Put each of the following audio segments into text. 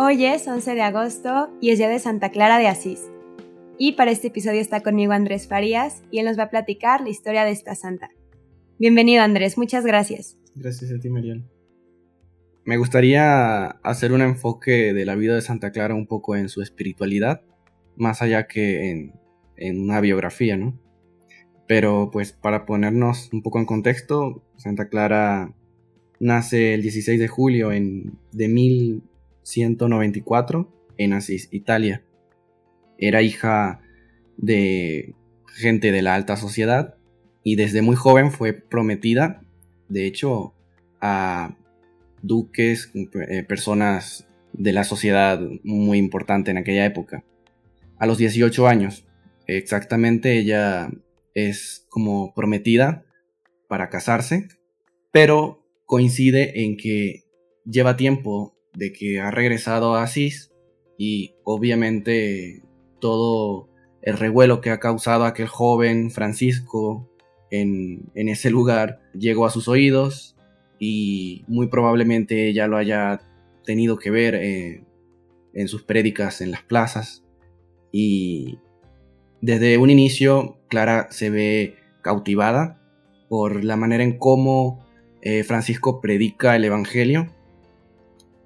Hoy es 11 de agosto y es día de Santa Clara de Asís. Y para este episodio está conmigo Andrés Farías y él nos va a platicar la historia de esta santa. Bienvenido Andrés, muchas gracias. Gracias a ti, Marian. Me gustaría hacer un enfoque de la vida de Santa Clara un poco en su espiritualidad, más allá que en, una biografía, ¿no? Pero pues para ponernos un poco en contexto, Santa Clara nace el 16 de julio en, de 1194 en Asís, Italia. Era hija de gente de la alta sociedad y desde muy joven fue prometida, de hecho, a duques, eh, personas de la sociedad muy importante en aquella época. A los 18 años, exactamente, ella es como prometida para casarse, pero coincide en que lleva tiempo de que ha regresado a Asís y obviamente todo el revuelo que ha causado aquel joven Francisco en, ese lugar llegó a sus oídos y muy probablemente ella lo haya tenido que ver eh, en sus prédicas en las plazas. Y desde un inicio Clara se ve cautivada por la manera en cómo eh, Francisco predica el Evangelio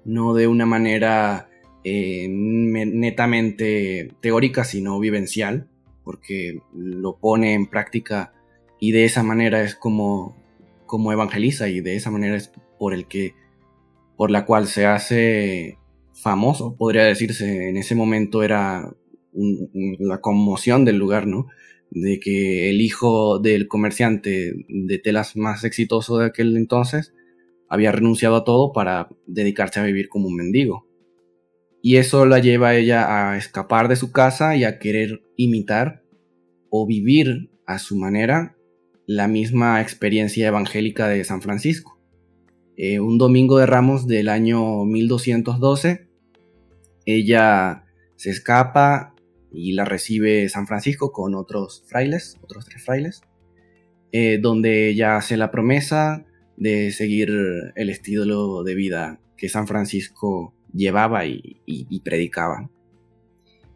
no de una manera eh, netamente teórica, sino vivencial, porque lo pone en práctica y de esa manera es como, como evangeliza y de esa manera es por el que por la cual se hace famoso, podría decirse, en ese momento era la conmoción del lugar, ¿no? De que el hijo del comerciante de telas más exitoso de aquel entonces había renunciado a todo para dedicarse a vivir como un mendigo. Y eso la lleva a ella a escapar de su casa y a querer imitar o vivir a su manera la misma experiencia evangélica de San Francisco. Eh, un domingo de Ramos del año 1212, ella se escapa y la recibe San Francisco con otros frailes, otros tres frailes, eh, donde ella hace la promesa de seguir el estilo de vida que San Francisco llevaba y, predicaba.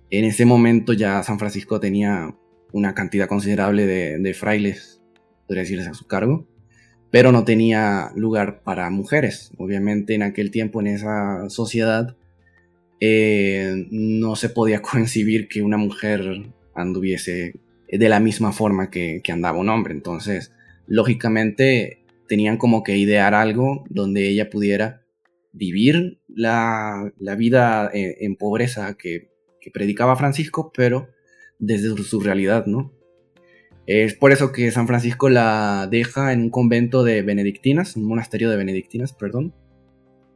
En ese momento ya San Francisco tenía una cantidad considerable de, frailes, podría decirse, a su cargo, pero no tenía lugar para mujeres. Obviamente en aquel tiempo, en esa sociedad, eh, no se podía concebir que una mujer anduviese de la misma forma que andaba un hombre. Entonces, lógicamente, tenían como que idear algo donde ella pudiera vivir la, vida eh, en, pobreza que, predicaba Francisco, pero desde su realidad, ¿no? Es por eso que San Francisco la deja en un convento de benedictinas, un monasterio de benedictinas, perdón,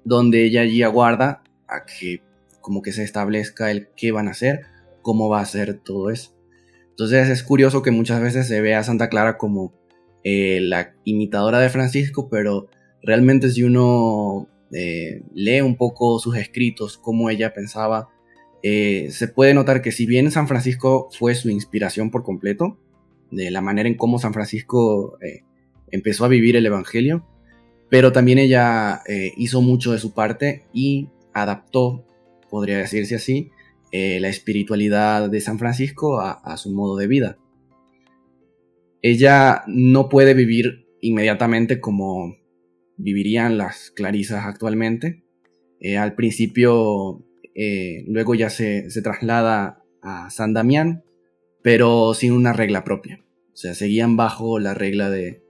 donde ella allí aguarda a que como que se establezca el qué van a hacer, cómo va a ser todo eso. Entonces es curioso que muchas veces se ve a Santa Clara como eh, la imitadora de Francisco, pero realmente si uno eh, lee un poco sus escritos, cómo ella pensaba, eh, se puede notar que si bien San Francisco fue su inspiración por completo, de la manera en cómo San Francisco empezó a vivir el Evangelio, pero también ella hizo mucho de su parte y adaptó, podría decirse así, la espiritualidad de San Francisco a su modo de vida ella no puede vivir inmediatamente como vivirían las clarisas actualmente. Eh, al principio, eh, luego ya se, traslada a San Damián, pero sin una regla propia. O sea, seguían bajo la regla de,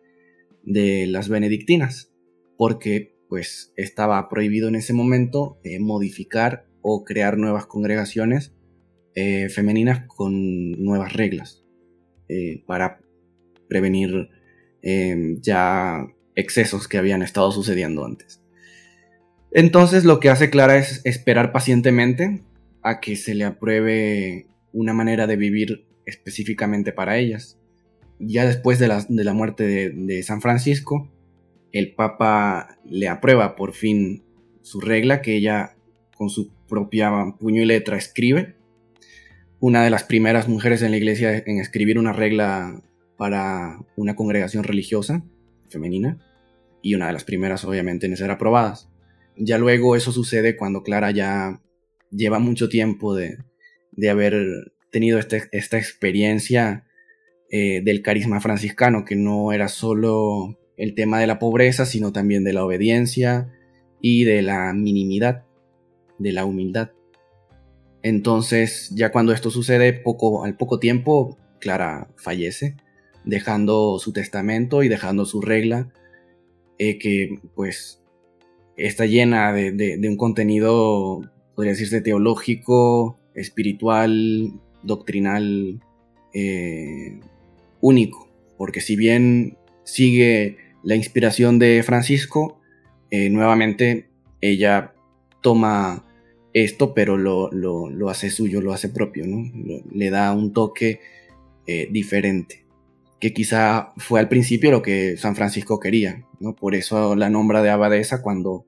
las benedictinas, porque pues estaba prohibido en ese momento eh, modificar o crear nuevas congregaciones femeninas con nuevas reglas para prevenir em, ya excesos que habían estado sucediendo antes. Entonces lo que hace Clara es esperar pacientemente a que se le apruebe una manera de vivir específicamente para ellas. Ya después de la, muerte de, de, San Francisco, el Papa le aprueba por fin su regla que ella con su propia puño y letra escribe. Una de las primeras mujeres en la iglesia en escribir una regla para una congregación religiosa femenina y una de las primeras obviamente en ser aprobadas. Ya luego eso sucede cuando Clara ya lleva mucho tiempo de, haber tenido este, esta experiencia eh, del carisma franciscano, que no era solo el tema de la pobreza, sino también de la obediencia y de la minimidad, de la humildad. Entonces, ya cuando esto sucede, poco, al poco tiempo, Clara fallece, dejando su testamento y dejando su regla, eh, que pues está llena de, un contenido, podría decirse, teológico, espiritual, doctrinal, eh, único. Porque si bien sigue la inspiración de Francisco, eh, nuevamente ella toma esto, pero lo, hace suyo, lo hace propio, ¿no? le da un toque diferente, que quizá fue al principio lo que San Francisco quería, ¿no? Por eso la nombra de abadesa cuando,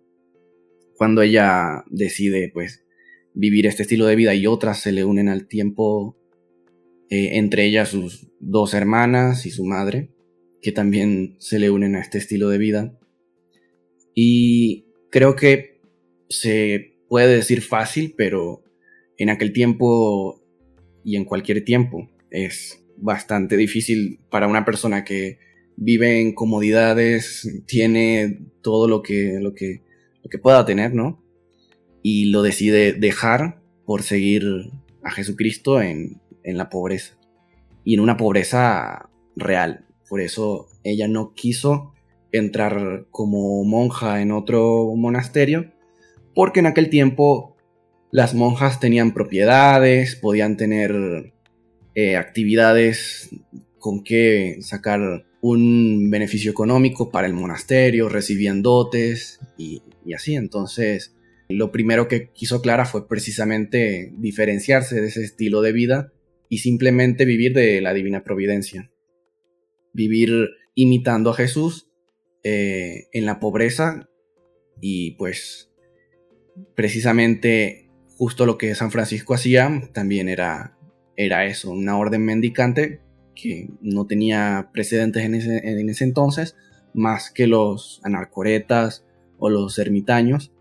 cuando ella decide, pues, vivir este estilo de vida y otras se le unen al tiempo, eh, entre ellas sus dos hermanas y su madre, que también se le unen a este estilo de vida. Y creo que se puede decir fácil, pero en aquel tiempo y en cualquier tiempo es bastante difícil para una persona que vive en comodidades, tiene todo lo que, lo que, lo que pueda tener, ¿no? Y lo decide dejar por seguir a Jesucristo en, en la pobreza. Y en una pobreza real. Por eso ella no quiso entrar como monja en otro monasterio, porque en aquel tiempo las monjas tenían propiedades, podían tener eh, actividades con que sacar un beneficio económico para el monasterio, recibían dotes y, así. Entonces, lo primero que quiso Clara fue precisamente diferenciarse de ese estilo de vida y simplemente vivir de la divina providencia. Vivir imitando a Jesús eh, en la pobreza y pues precisamente justo lo que San Francisco hacía también era, era eso, una orden mendicante que no tenía precedentes en ese, entonces, más que los anarcoretas o los ermitaños,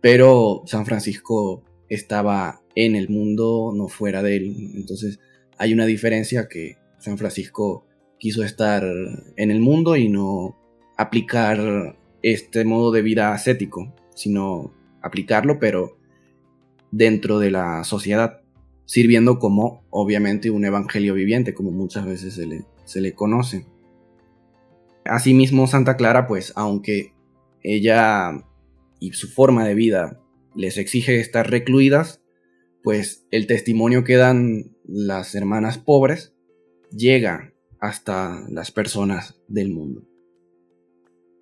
pero San Francisco estaba en el mundo, no fuera de él. Entonces hay una diferencia que San Francisco quiso estar en el mundo y no aplicar este modo de vida ascético, sino aplicarlo, pero dentro de la sociedad, sirviendo como obviamente un evangelio viviente, como muchas veces se le, se le conoce. Asimismo, Santa Clara, pues aunque ella y su forma de vida les exige estar recluidas, pues el testimonio que dan las hermanas pobres llega hasta las personas del mundo.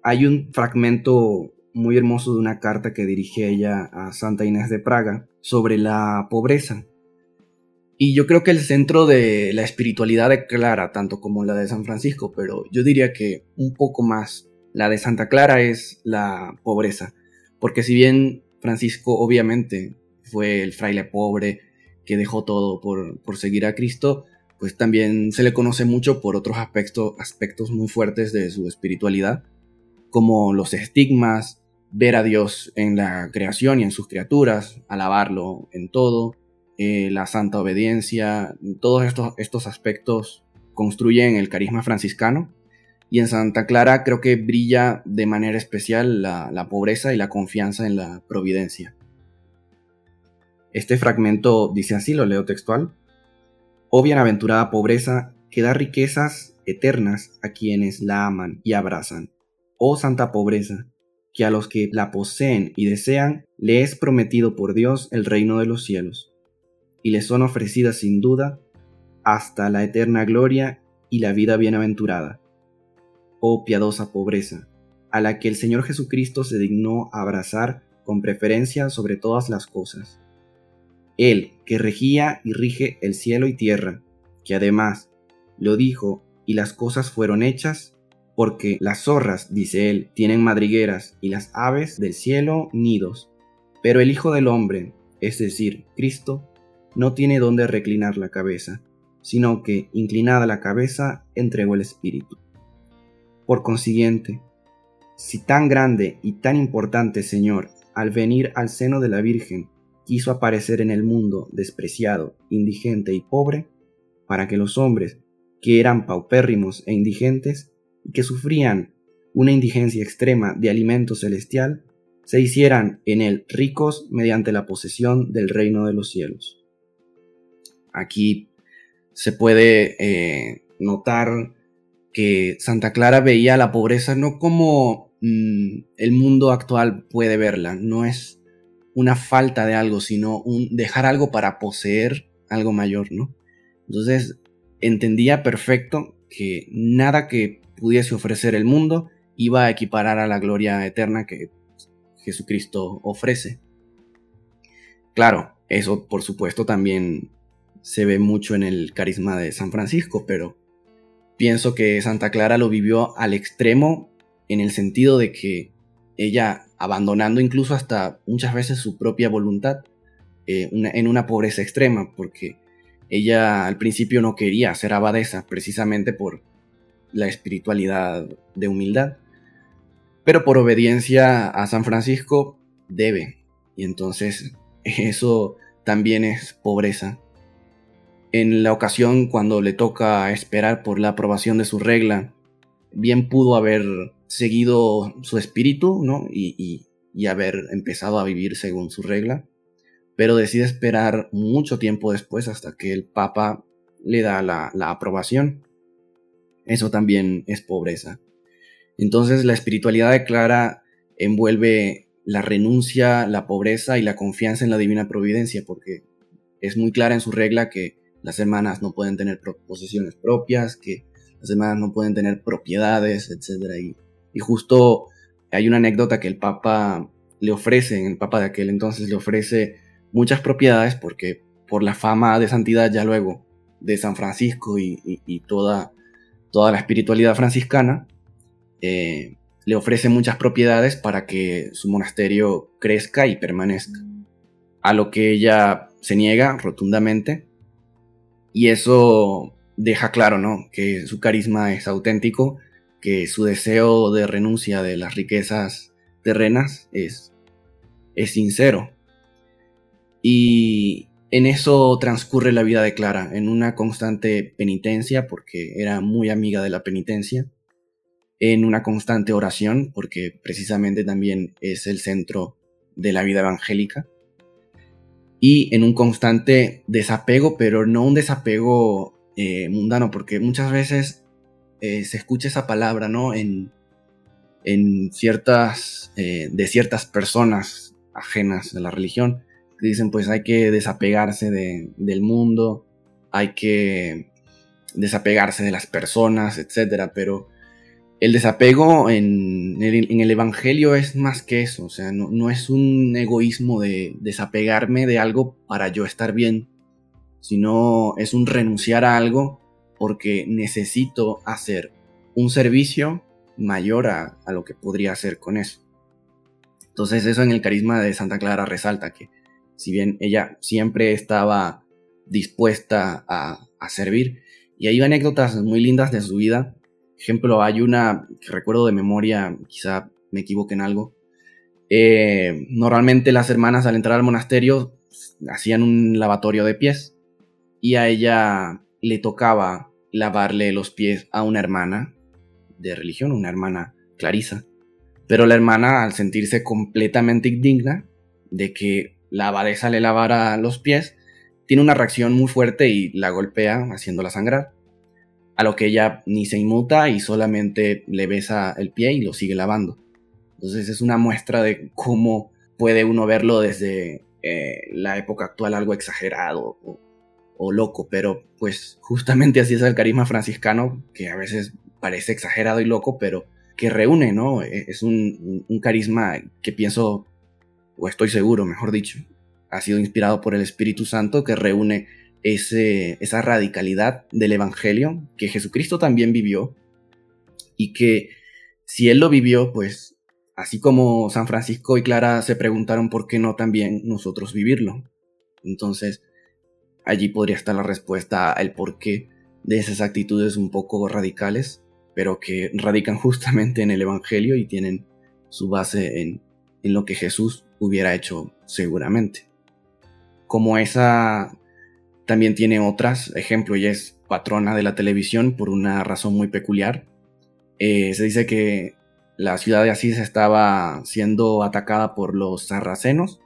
Hay un fragmento muy hermoso de una carta que dirige ella a Santa Inés de Praga sobre la pobreza. Y yo creo que el centro de la espiritualidad de Clara, tanto como la de San Francisco, pero yo diría que un poco más la de Santa Clara es la pobreza. Porque si bien Francisco obviamente fue el fraile pobre que dejó todo por, por seguir a Cristo, pues también se le conoce mucho por otros aspectos, aspectos muy fuertes de su espiritualidad, como los estigmas, ver a Dios en la creación y en sus criaturas, alabarlo en todo, eh, la santa obediencia, todos estos, estos aspectos construyen el carisma franciscano. Y en Santa Clara creo que brilla de manera especial la, la pobreza y la confianza en la providencia. Este fragmento dice así, lo leo textual. Oh bienaventurada pobreza que da riquezas eternas a quienes la aman y abrazan. Oh santa pobreza, que a los que la poseen y desean le es prometido por Dios el reino de los cielos, y les son ofrecidas sin duda hasta la eterna gloria y la vida bienaventurada. Oh piadosa pobreza, a la que el Señor Jesucristo se dignó abrazar con preferencia sobre todas las cosas. Él, que regía y rige el cielo y tierra, que además lo dijo y las cosas fueron hechas, porque las zorras, dice él, tienen madrigueras y las aves del cielo nidos. Pero el Hijo del Hombre, es decir, Cristo, no tiene dónde reclinar la cabeza, sino que, inclinada la cabeza, entregó el Espíritu. Por consiguiente, si tan grande y tan importante Señor, al venir al seno de la Virgen, quiso aparecer en el mundo despreciado, indigente y pobre, para que los hombres, que eran paupérrimos e indigentes, y que sufrían una indigencia extrema de alimento celestial, se hicieran en él ricos mediante la posesión del reino de los cielos. Aquí se puede eh, notar que Santa Clara veía la pobreza no como mm, el mundo actual puede verla, no es una falta de algo, sino dejar algo para poseer algo mayor, ¿no? Entonces entendía perfecto que nada que pudiese ofrecer el mundo iba a equiparar a la gloria eterna que Jesucristo ofrece. Claro, eso por supuesto también se ve mucho en el carisma de San Francisco, pero pienso que Santa Clara lo vivió al extremo en el sentido de que ella, abandonando incluso hasta muchas veces su propia voluntad, eh, en una pobreza extrema, porque ella al principio no quería ser abadesa, precisamente por la espiritualidad de humildad, pero por obediencia a San Francisco debe, y entonces eso también es pobreza. En la ocasión cuando le toca esperar por la aprobación de su regla, bien pudo haber seguido su espíritu, ¿no? Y, haber empezado a vivir según su regla, pero decide esperar mucho tiempo después hasta que el Papa le da la, la aprobación. Eso también es pobreza. Entonces la espiritualidad de Clara envuelve la renuncia, la pobreza y la confianza en la divina providencia, porque es muy clara en su regla que las hermanas no pueden tener posesiones propias, que las hermanas no pueden tener propiedades, etc. Y, y justo hay una anécdota que el Papa le ofrece, el Papa de aquel entonces le ofrece muchas propiedades porque por la fama de santidad ya luego de San Francisco y, toda, toda la espiritualidad franciscana, eh, le ofrece muchas propiedades para que su monasterio crezca y permanezca. A lo que ella se niega rotundamente y eso deja claro, ¿no? Que su carisma es auténtico, que su deseo de renuncia de las riquezas terrenas es, es sincero. Y en eso transcurre la vida de Clara, en una constante penitencia, porque era muy amiga de la penitencia, en una constante oración, porque precisamente también es el centro de la vida evangélica, y en un constante desapego, pero no un desapego eh, mundano, porque muchas veces eh, se escucha esa palabra, ¿no? En, en ciertas, eh, de ciertas personas ajenas a la religión, que dicen pues hay que desapegarse del mundo, hay que desapegarse de las personas, etcétera, pero el desapego en el, Evangelio es más que eso, o sea, no, es un egoísmo de desapegarme de algo para yo estar bien, sino es un renunciar a algo porque necesito hacer un servicio mayor a, lo que podría hacer con eso. Entonces eso en el carisma de Santa Clara resalta que si bien ella siempre estaba dispuesta a, servir, y hay anécdotas muy lindas de su vida, ejemplo, hay una que recuerdo de memoria, quizá me equivoque en algo. Eh, normalmente las hermanas al entrar al monasterio hacían un lavatorio de pies y a ella le tocaba lavarle los pies a una hermana de religión, una hermana Clarisa. Pero la hermana, al sentirse completamente indigna de que la abadesa le lavara los pies, tiene una reacción muy fuerte y la golpea haciéndola sangrar a lo que ella ni se inmuta y solamente le besa el pie y lo sigue lavando. Entonces es una muestra de cómo puede uno verlo desde eh, la época actual algo exagerado o, loco, pero pues justamente así es el carisma franciscano, que a veces parece exagerado y loco, pero que reúne, ¿no? E, es un, un carisma que pienso, o estoy seguro, mejor dicho, ha sido inspirado por el Espíritu Santo, que reúne esa radicalidad del Evangelio que Jesucristo también vivió y que si él lo vivió, pues así como San Francisco y Clara se preguntaron por qué no también nosotros vivirlo. Entonces, allí podría estar la respuesta al porqué de esas actitudes un poco radicales, pero que radican justamente en el Evangelio y tienen su base en, en lo que Jesús hubiera hecho seguramente. como esa también tiene otras, ejemplo, ella es patrona de la televisión por una razón muy peculiar. Eh, se dice que la ciudad de Asís estaba siendo atacada por los sarracenos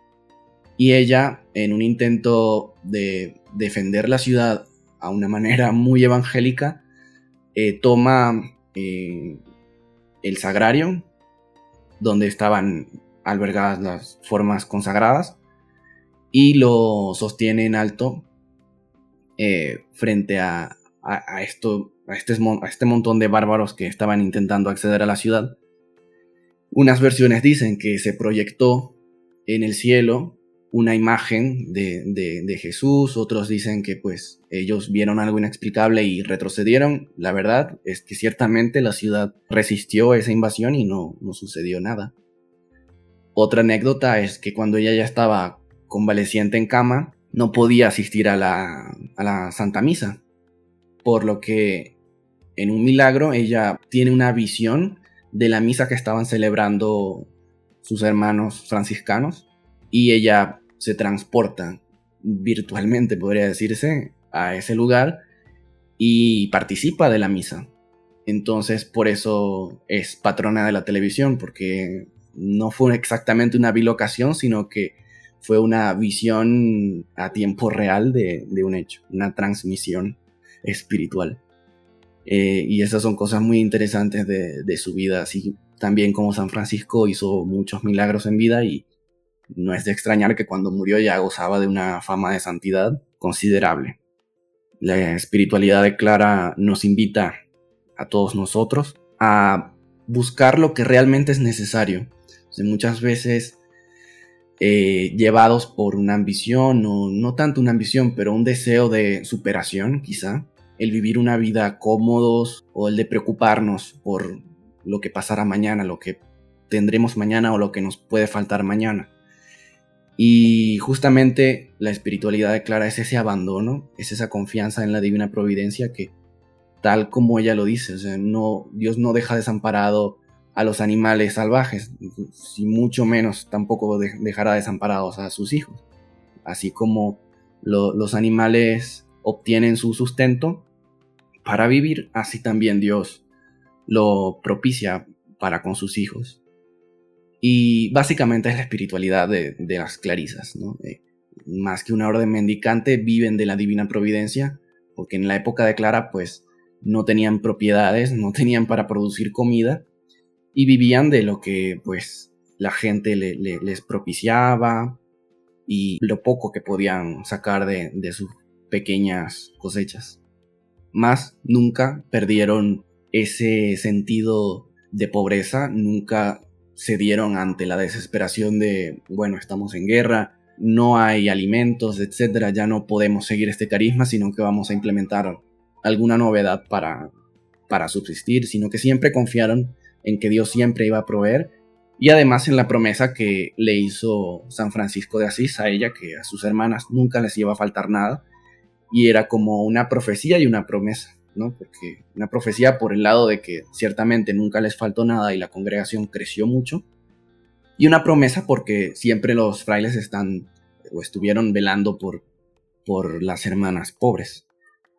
y ella, en un intento de defender la ciudad a una manera muy evangélica, eh, toma eh, el sagrario, donde estaban albergadas las formas consagradas, y lo sostiene en alto eh, frente a, esto, a este, a este montón de bárbaros que estaban intentando acceder a la ciudad. Unas versiones dicen que se proyectó en el cielo una imagen de, Jesús, otros dicen que pues ellos vieron algo inexplicable y retrocedieron. La verdad es que ciertamente la ciudad resistió esa invasión y no, no sucedió nada. Otra anécdota es que cuando ella ya estaba convaleciente en cama, no podía asistir a la, a la Santa Misa, por lo que en un milagro ella tiene una visión de la misa que estaban celebrando sus hermanos franciscanos y ella se transporta virtualmente, podría decirse, a ese lugar y participa de la misa. Entonces, por eso es patrona de la televisión, porque no fue exactamente una bilocación, sino que fue una visión a tiempo real de, un hecho, una transmisión espiritual. Eh, y esas son cosas muy interesantes de, su vida, así también como San Francisco hizo muchos milagros en vida y no es de extrañar que cuando murió ya gozaba de una fama de santidad considerable. La espiritualidad de Clara nos invita a todos nosotros a buscar lo que realmente es necesario. muchas veces eh, llevados por una ambición, o no tanto una ambición, pero un deseo de superación quizá, el vivir una vida cómodos o el de preocuparnos por lo que pasará mañana, lo que tendremos mañana o lo que nos puede faltar mañana. Y justamente la espiritualidad de Clara es ese abandono, es esa confianza en la divina providencia que, tal como ella lo dice, no, Dios no deja desamparado a los animales salvajes, y mucho menos tampoco dejará desamparados a sus hijos. Así como los animales obtienen su sustento para vivir, así también Dios lo propicia para con sus hijos. Y básicamente es la espiritualidad de, las clarisas, ¿no? más que una orden mendicante, viven de la divina providencia, porque en la época de Clara, pues, no tenían propiedades, no tenían para producir comida, y vivían de lo que, pues, la gente les propiciaba y lo poco que podían sacar de, de sus pequeñas cosechas. Más nunca perdieron ese sentido de pobreza, nunca se dieron ante la desesperación de, bueno, estamos en guerra, no hay alimentos, etcétera, ya no podemos seguir este carisma, sino que vamos a implementar alguna novedad para, para subsistir, sino que siempre confiaron en que Dios siempre iba a proveer y además en la promesa que le hizo San Francisco de Asís a ella, que a sus hermanas nunca les iba a faltar nada, y era como una profecía y una promesa. Porque una profecía por el lado de que ciertamente nunca les faltó nada y la congregación creció mucho. Y una promesa porque siempre los frailes están o estuvieron velando por, por las hermanas pobres,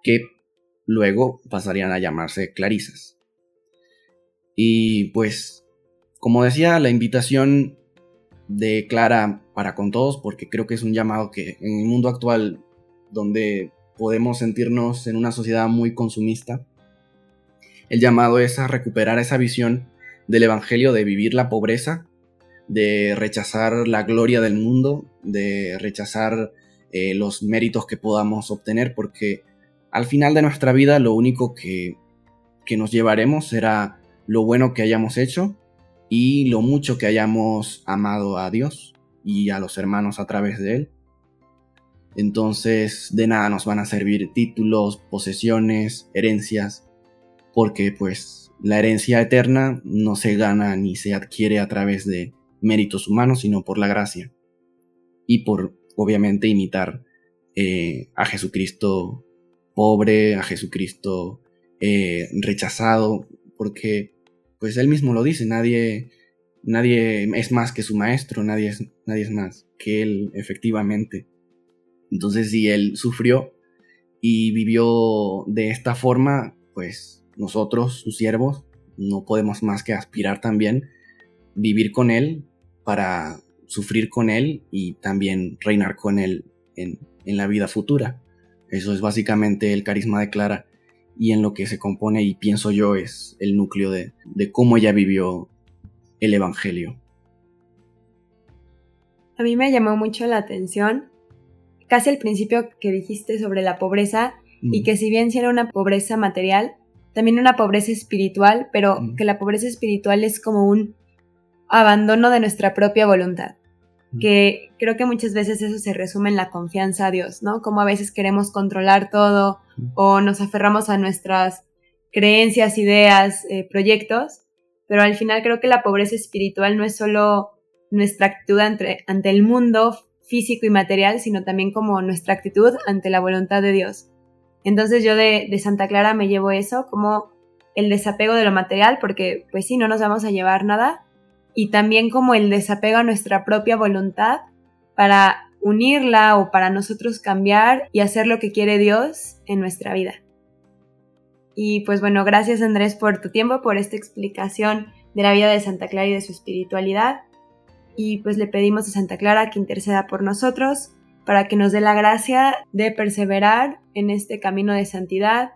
que luego pasarían a llamarse clarisas. Y pues, como decía, la invitación de Clara para con todos, porque creo que es un llamado que en el mundo actual, donde podemos sentirnos en una sociedad muy consumista. El llamado es a recuperar esa visión del Evangelio de vivir la pobreza, de rechazar la gloria del mundo, de rechazar eh, los méritos que podamos obtener, porque al final de nuestra vida lo único que, que nos llevaremos será lo bueno que hayamos hecho y lo mucho que hayamos amado a Dios y a los hermanos a través de Él. Entonces de nada nos van a servir títulos, posesiones, herencias, porque pues la herencia eterna no se gana ni se adquiere a través de méritos humanos, sino por la gracia. Y por, obviamente, imitar eh, a Jesucristo pobre, a Jesucristo eh, rechazado, porque pues él mismo lo dice, nadie, nadie es más que su maestro, nadie es, nadie es más que él efectivamente. Entonces, si él sufrió y vivió de esta forma, pues nosotros, sus siervos, no podemos más que aspirar también vivir con él para sufrir con él y también reinar con él en, la vida futura. Eso es básicamente el carisma de Clara y en lo que se compone y pienso yo es el núcleo de, de cómo ella vivió el Evangelio. A mí me llamó mucho la atención casi el principio que dijiste sobre la pobreza y que si bien si era una pobreza material, también una pobreza espiritual, pero que la pobreza espiritual es como un abandono de nuestra propia voluntad. Que creo que muchas veces eso se resume en la confianza a Dios, ¿no? Como a veces queremos controlar todo o nos aferramos a nuestras creencias, ideas, eh, proyectos, pero al final creo que la pobreza espiritual no es solo nuestra actitud ante, ante el mundo físico y material, sino también como nuestra actitud ante la voluntad de Dios. Entonces yo de, Santa Clara me llevo eso, como el desapego de lo material, porque pues sí, no nos vamos a llevar nada, y también como el desapego a nuestra propia voluntad para unirla o para nosotros cambiar y hacer lo que quiere Dios en nuestra vida. Y pues bueno, gracias Andrés por tu tiempo, por esta explicación de la vida de Santa Clara y de su espiritualidad y pues le pedimos a Santa Clara que interceda por nosotros para que nos dé la gracia de perseverar en este camino de santidad,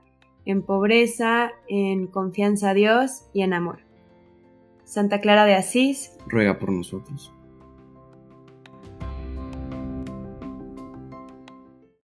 en pobreza, en confianza a Dios y en amor. Santa Clara de Asís, ruega por nosotros.